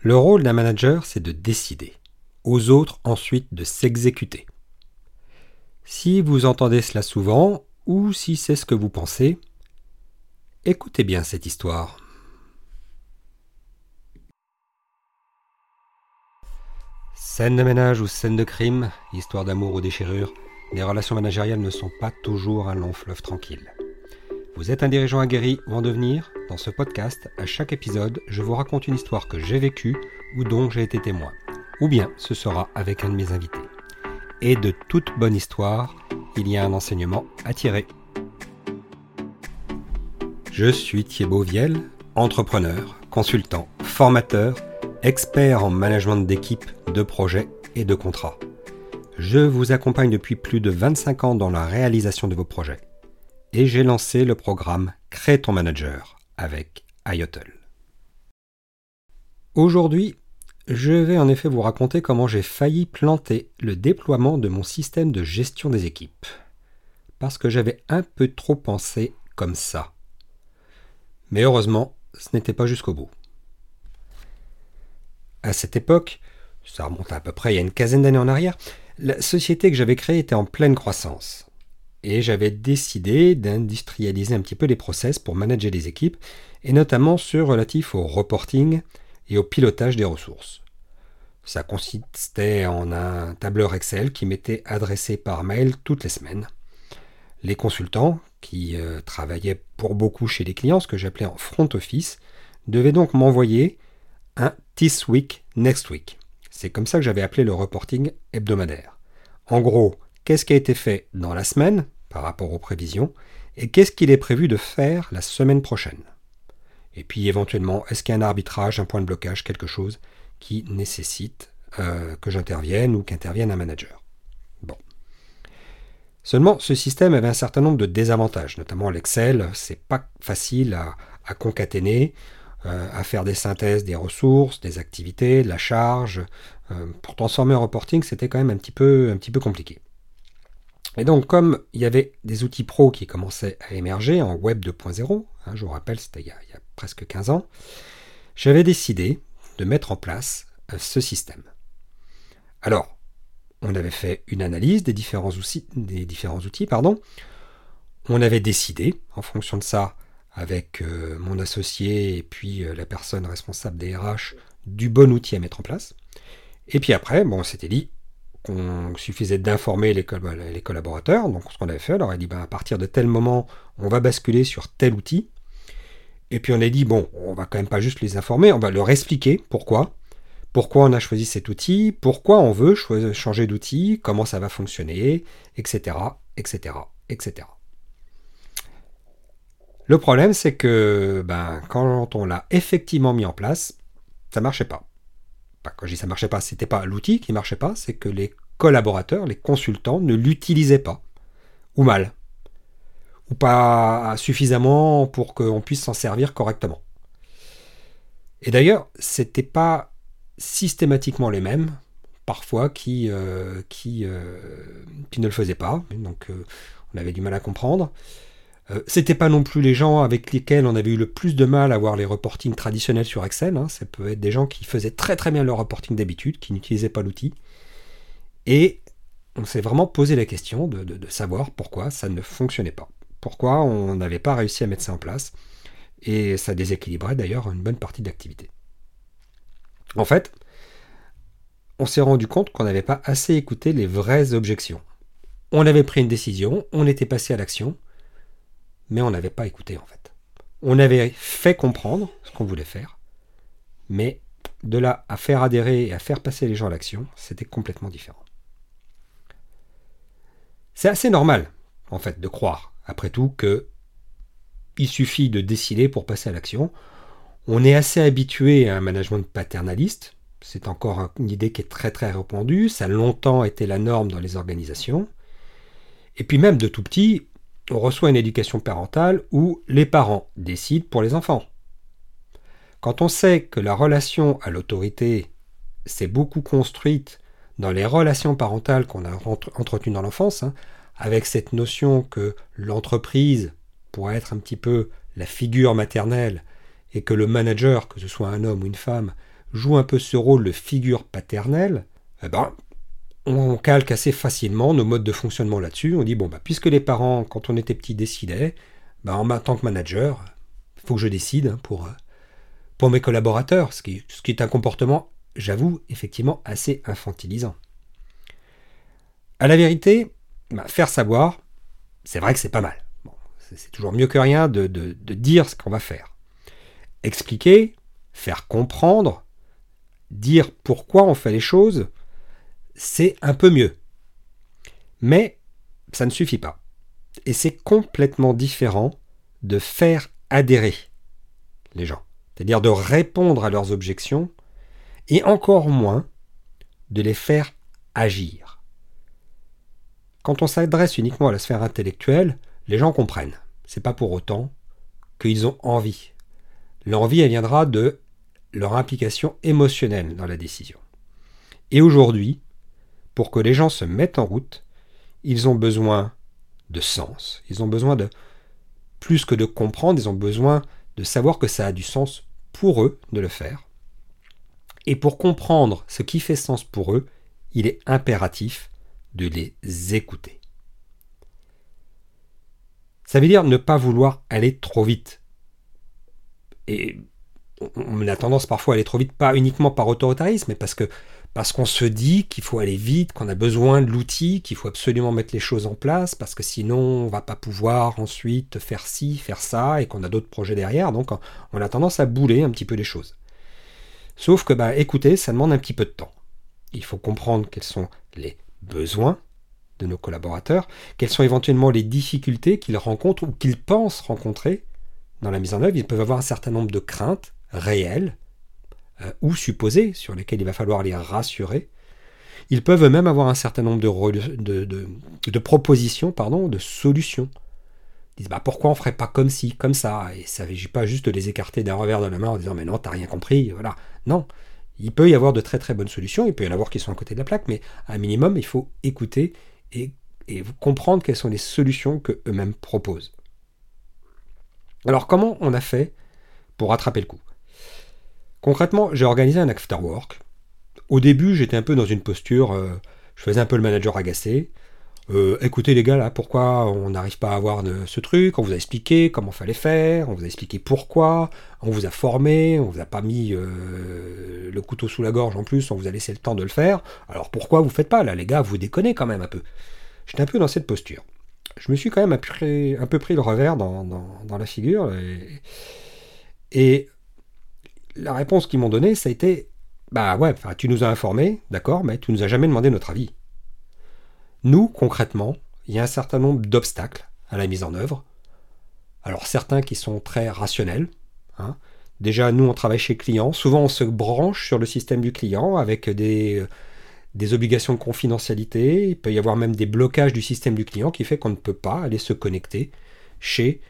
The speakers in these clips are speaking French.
Le rôle d'un manager, c'est de décider, aux autres ensuite de s'exécuter. Si vous entendez cela souvent, ou si c'est ce que vous pensez, écoutez bien cette histoire. Scène de ménage ou scène de crime, histoire d'amour ou déchirure, les relations managériales ne sont pas toujours un long fleuve tranquille. Vous êtes un dirigeant aguerri ou en devenir? Dans ce podcast, à chaque épisode, je vous raconte une histoire que j'ai vécue ou dont j'ai été témoin. Ou bien ce sera avec un de mes invités. Et de toute bonne histoire, il y a un enseignement à tirer. Je suis Thibaut Viel, entrepreneur, consultant, formateur, expert en management d'équipe, de projets et de contrats. Je vous accompagne depuis plus de 25 ans dans la réalisation de vos projets et j'ai lancé le programme Crée ton manager avec IOTL. Aujourd'hui, je vais en effet vous raconter comment j'ai failli planter le déploiement de mon système de gestion des équipes. Parce que j'avais un peu trop pensé comme ça. Mais heureusement, ce n'était pas jusqu'au bout. À cette époque, ça remonte à peu près il y a une quinzaine d'années en arrière, la société que j'avais créée était en pleine croissance et j'avais décidé d'industrialiser un petit peu les process pour manager les équipes, et notamment ceux relatifs au reporting et au pilotage des ressources. Ça consistait en un tableur Excel qui m'était adressé par mail toutes les semaines. Les consultants, qui euh, travaillaient pour beaucoup chez les clients, ce que j'appelais en front office, devaient donc m'envoyer un This Week, Next Week. C'est comme ça que j'avais appelé le reporting hebdomadaire. En gros, qu'est-ce qui a été fait dans la semaine par rapport aux prévisions et qu'est-ce qu'il est prévu de faire la semaine prochaine? Et puis éventuellement, est-ce qu'il y a un arbitrage, un point de blocage, quelque chose qui nécessite euh, que j'intervienne ou qu'intervienne un manager? Bon. Seulement, ce système avait un certain nombre de désavantages, notamment l'Excel, c'est pas facile à, concaténer, euh, à faire des synthèses des ressources, des activités, de la charge. Euh, pour transformer un reporting, c'était quand même un petit peu, un petit peu compliqué. Et donc, comme il y avait des outils pro qui commençaient à émerger en Web 2.0, hein, je vous rappelle, c'était il, y a presque 15 ans, j'avais décidé de mettre en place euh, ce système. Alors, on avait fait une analyse des différents outils, pardon. On avait décidé, en fonction de ça, avec euh, mon associé et puis euh, la personne responsable des RH, du bon outil à mettre en place. Et puis après, on s'était dit, qu'on suffisait d'informer les, collaborateurs. Donc ce qu'on avait fait, on a dit ben, à partir de tel moment, on va basculer sur tel outil. Et puis on a dit bon, on va quand même pas juste les informer, on va leur expliquer pourquoi. Pourquoi on a choisi cet outil, pourquoi on veut changer d'outil, comment ça va fonctionner, etc. etc. etc. Le problème, c'est que ben, quand on l'a effectivement mis en place, ça marchait pas quand je dis ça marchait pas, c'était pas l'outil qui marchait pas, c'est que les collaborateurs, les consultants ne l'utilisaient pas, ou mal, ou pas suffisamment pour qu'on puisse s'en servir correctement. Et d'ailleurs, c'était pas systématiquement les mêmes, parfois, qui, euh, qui, euh, qui, ne le faisaient pas, donc euh, on avait du mal à comprendre. Euh, c'était pas non plus les gens avec lesquels on avait eu le plus de mal à voir les reportings traditionnels sur Excel. Hein. Ça peut être des gens qui faisaient très très bien leur reporting d'habitude, qui n'utilisaient pas l'outil. Et on s'est vraiment posé la question de, de, savoir pourquoi ça ne fonctionnait pas. Pourquoi on n'avait pas réussi à mettre ça en place. Et ça déséquilibrait d'ailleurs une bonne partie de l'activité. En fait, on s'est rendu compte qu'on n'avait pas assez écouté les vraies objections. On avait pris une décision, on était passé à l'action, mais on n'avait pas écouté en fait. On avait fait comprendre ce qu'on voulait faire, mais de là à faire adhérer et à faire passer les gens à l'action, c'était complètement différent. C'est assez normal, en fait, de croire, après tout, que il suffit de décider pour passer à l'action. On est assez habitué à un management paternaliste. C'est encore une idée qui est très très répandue. Ça a longtemps été la norme dans les organisations. Et puis même de tout petit, on reçoit une éducation parentale où les parents décident pour les enfants. Quand on sait que la relation à l'autorité s'est beaucoup construite dans les relations parentales qu'on a entretenues dans l'enfance, hein, avec cette notion que l'entreprise pourrait être un petit peu la figure maternelle et que le manager, que ce soit un homme ou une femme, joue un peu ce rôle de figure paternelle, eh ben, on calque assez facilement nos modes de fonctionnement là-dessus. On dit, bon, bah, puisque les parents, quand on était petit, décidaient, bah, en tant que manager, il faut que je décide pour, pour mes collaborateurs, ce qui, est un comportement, j'avoue, effectivement assez infantilisant. À la vérité, bah, faire savoir, c'est vrai que c'est pas mal. c'est toujours mieux que rien de dire ce qu'on va faire. Expliquer, faire comprendre, dire pourquoi on fait les choses, c'est un peu mieux. Mais ça ne suffit pas. Et c'est complètement différent de faire adhérer les gens, c'est-à-dire de répondre à leurs objections, et encore moins de les faire agir. Quand on s'adresse uniquement à la sphère intellectuelle, les gens comprennent. C'est pas pour autant qu'ils ont envie. L'envie, elle viendra de leur implication émotionnelle dans la décision. Et aujourd'hui, pour que les gens se mettent en route, ils ont besoin de sens, ils ont besoin de plus que de comprendre, ils ont besoin de savoir que ça a du sens pour eux de le faire. Et pour comprendre ce qui fait sens pour eux, il est impératif de les écouter. Ça veut dire ne pas vouloir aller trop vite. Et on a tendance parfois à aller trop vite, pas uniquement par autoritarisme, mais parce que parce qu'on se dit qu'il faut aller vite, qu'on a besoin de l'outil, qu'il faut absolument mettre les choses en place, parce que sinon on va pas pouvoir ensuite faire ci, faire ça, et qu'on a d'autres projets derrière, donc on a tendance à bouler un petit peu les choses. Sauf que, bah, écoutez, ça demande un petit peu de temps. Il faut comprendre quels sont les besoins de nos collaborateurs, quelles sont éventuellement les difficultés qu'ils rencontrent ou qu'ils pensent rencontrer dans la mise en œuvre. Ils peuvent avoir un certain nombre de craintes réelles, euh, ou supposés sur lesquels il va falloir les rassurer. Ils peuvent même avoir un certain nombre de, propositions, pardon, de solutions. Ils disent bah, pourquoi on ferait pas comme ci, comme ça? Et ça ne s'agit pas juste de les écarter d'un revers de la main en disant mais non, t'as rien compris. Voilà. Non. Il peut y avoir de très très bonnes solutions, il peut y en avoir qui sont à côté de la plaque, mais à un minimum, il faut écouter et, et comprendre quelles sont les solutions que eux-mêmes proposent. Alors comment on a fait pour rattraper le coup? Concrètement, j'ai organisé un afterwork. Au début, j'étais un peu dans une posture, euh, je faisais un peu le manager agacé. Euh, écoutez les gars, là, pourquoi on n'arrive pas à avoir ce truc? On vous a expliqué comment fallait faire, on vous a expliqué pourquoi, on vous a formé, on vous a pas mis euh, le couteau sous la gorge en plus, on vous a laissé le temps de le faire. Alors pourquoi vous faites pas là, les gars Vous déconnez quand même un peu. J'étais un peu dans cette posture. Je me suis quand même un peu pris le revers dans, la figure et la réponse qu'ils m'ont donnée, ça a été Bah ouais, tu nous as informés, d'accord, mais tu nous as jamais demandé notre avis. Nous, concrètement, il y a un certain nombre d'obstacles à la mise en œuvre. Alors certains qui sont très rationnels. Hein. Déjà, nous, on travaille chez clients. Souvent, on se branche sur le système du client avec des, des obligations de confidentialité. Il peut y avoir même des blocages du système du client qui fait qu'on ne peut pas aller se connecter chez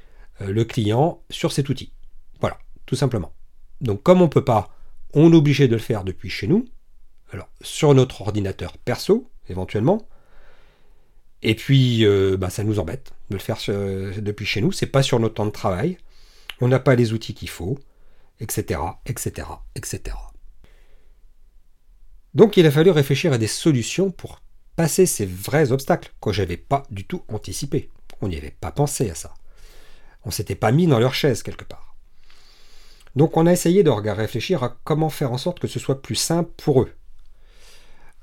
euh, le client sur cet outil. Voilà, tout simplement. Donc comme on ne peut pas, on est obligé de le faire depuis chez nous, alors sur notre ordinateur perso, éventuellement. Et puis, euh, bah, ça nous embête de le faire depuis chez nous. C'est pas sur notre temps de travail. On n'a pas les outils qu'il faut, etc., etc., etc. Donc, il a fallu réfléchir à des solutions pour passer ces vrais obstacles que j'avais pas du tout anticipé. On n'y avait pas pensé à ça. On s'était pas mis dans leur chaise quelque part. Donc on a essayé de réfléchir à comment faire en sorte que ce soit plus simple pour eux.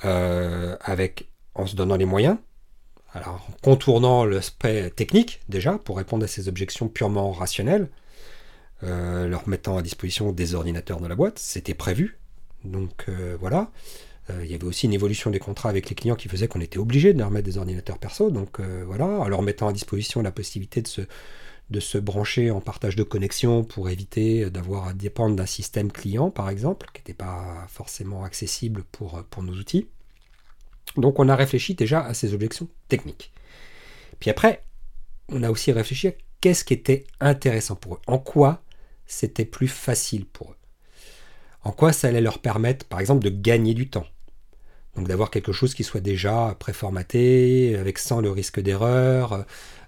Euh, avec, en se donnant les moyens, alors en contournant l'aspect technique déjà, pour répondre à ces objections purement rationnelles, euh, leur mettant à disposition des ordinateurs dans la boîte, c'était prévu. Donc euh, voilà. il y avait aussi une évolution des contrats avec les clients qui faisait qu'on était obligé de leur mettre des ordinateurs perso. Donc voilà, en leur mettant à disposition la possibilité de se, de se brancher en partage de connexion pour éviter d'avoir à dépendre d'un système client, par exemple, qui n'était pas forcément accessible pour, pour nos outils. Donc on a réfléchi déjà à ces objections techniques. Puis après, on a aussi réfléchi à qu'est-ce qui était intéressant pour eux, en quoi c'était plus facile pour eux, en quoi ça allait leur permettre, par exemple, de gagner du temps. Donc d'avoir quelque chose qui soit déjà préformaté, avec sans le risque d'erreur,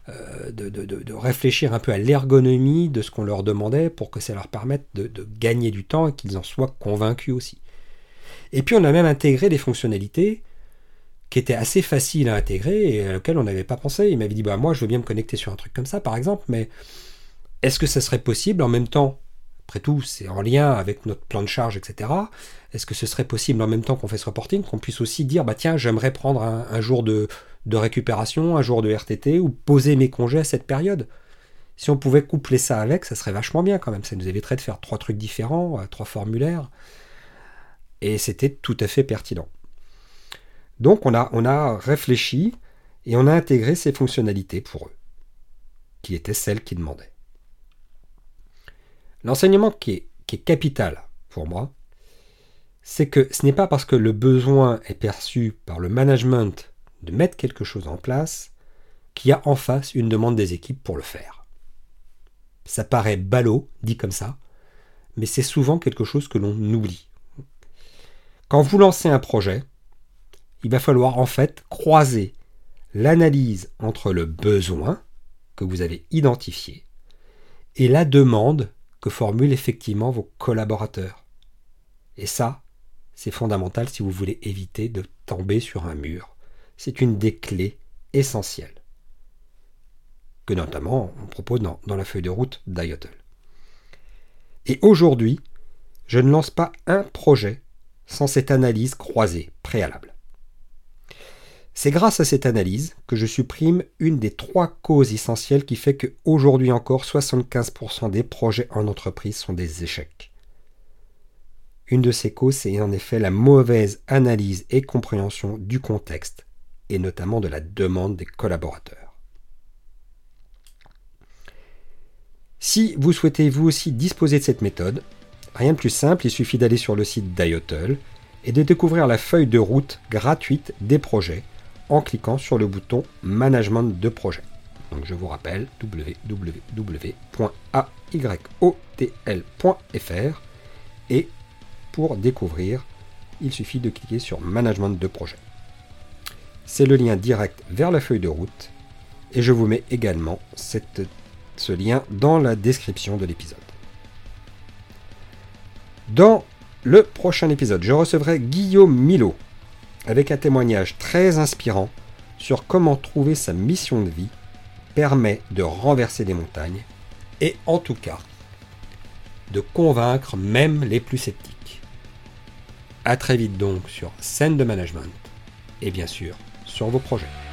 euh, de, réfléchir un peu à l'ergonomie de ce qu'on leur demandait pour que ça leur permette de, gagner du temps et qu'ils en soient convaincus aussi. Et puis on a même intégré des fonctionnalités qui étaient assez faciles à intégrer et auxquelles on n'avait pas pensé. Il m'avait dit, bah, moi je veux bien me connecter sur un truc comme ça par exemple, mais est-ce que ça serait possible en même temps? Après tout, c'est en lien avec notre plan de charge, etc. Est-ce que ce serait possible en même temps qu'on fait ce reporting, qu'on puisse aussi dire, bah tiens, j'aimerais prendre un jour de, de récupération, un jour de RTT, ou poser mes congés à cette période. Si on pouvait coupler ça avec, ça serait vachement bien quand même. Ça nous éviterait de faire trois trucs différents, euh, trois formulaires. Et c'était tout à fait pertinent. Donc on a, on a réfléchi et on a intégré ces fonctionnalités pour eux, qui étaient celles qu'ils demandaient. L'enseignement qui qui est capital pour moi, c'est que ce n'est pas parce que le besoin est perçu par le management de mettre quelque chose en place qu'il y a en face une demande des équipes pour le faire. Ça paraît ballot, dit comme ça, mais c'est souvent quelque chose que l'on oublie. Quand vous lancez un projet, il va falloir en fait croiser l'analyse entre le besoin que vous avez identifié et la demande que formulent effectivement vos collaborateurs. Et ça, c'est fondamental si vous voulez éviter de tomber sur un mur c'est une des clés essentielles que notamment on propose dans, la feuille de route d'IOTL. Et aujourd'hui, je ne lance pas un projet sans cette analyse croisée préalable. C'est grâce à cette analyse que je supprime une des trois causes essentielles qui fait que aujourd'hui encore 75% des projets en entreprise sont des échecs. Une de ces causes, c'est en effet la mauvaise analyse et compréhension du contexte et notamment de la demande des collaborateurs. Si vous souhaitez vous aussi disposer de cette méthode, rien de plus simple, il suffit d'aller sur le site d'IOTL et de découvrir la feuille de route gratuite des projets en cliquant sur le bouton Management de projet. Donc je vous rappelle www.ayotl.fr et pour découvrir, il suffit de cliquer sur Management de projet. C'est le lien direct vers la feuille de route et je vous mets également ce lien dans la description de l'épisode. Dans le prochain épisode, je recevrai Guillaume Milo avec un témoignage très inspirant sur comment trouver sa mission de vie permet de renverser des montagnes et en tout cas de convaincre même les plus sceptiques. A très vite donc sur scène de management et bien sûr sur vos projets.